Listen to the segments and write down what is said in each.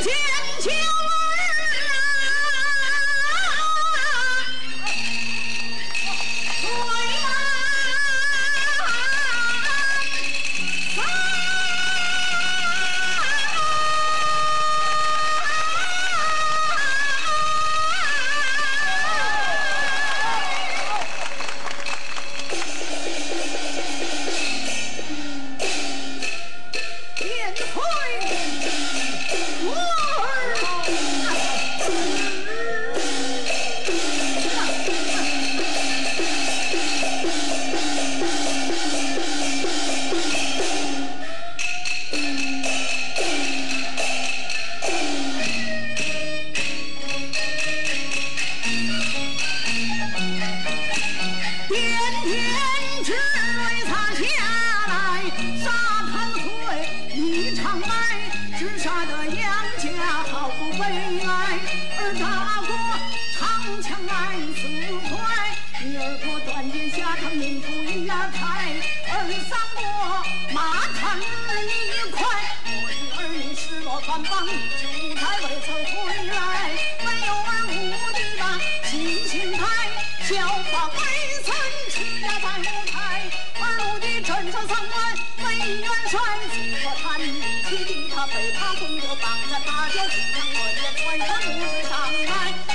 Yeah. here! 娘家好不悲哀，儿大过长枪来自快，女儿过短剑下他命不一样开，儿丧过马腾一块，女儿女失落繁忙，就在未曾回来，没有儿无敌的心胸开，小宝贝。山西我穿与其地他被他公我绑着他叫府上我也穿上木质上来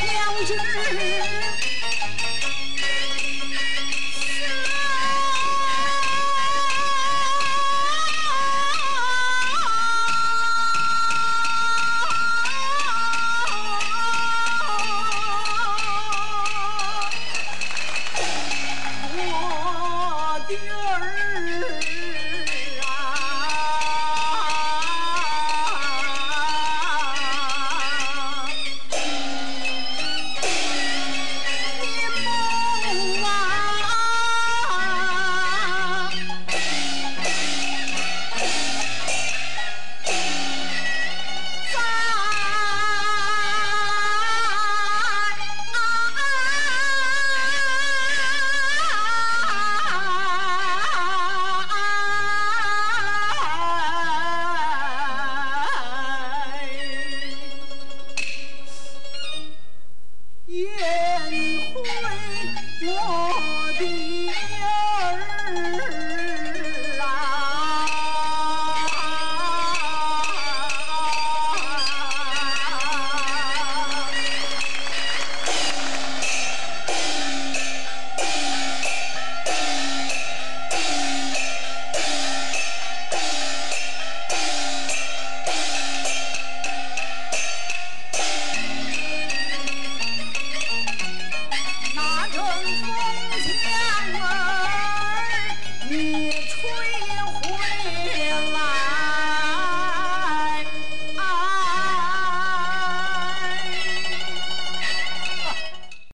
烟灰，我。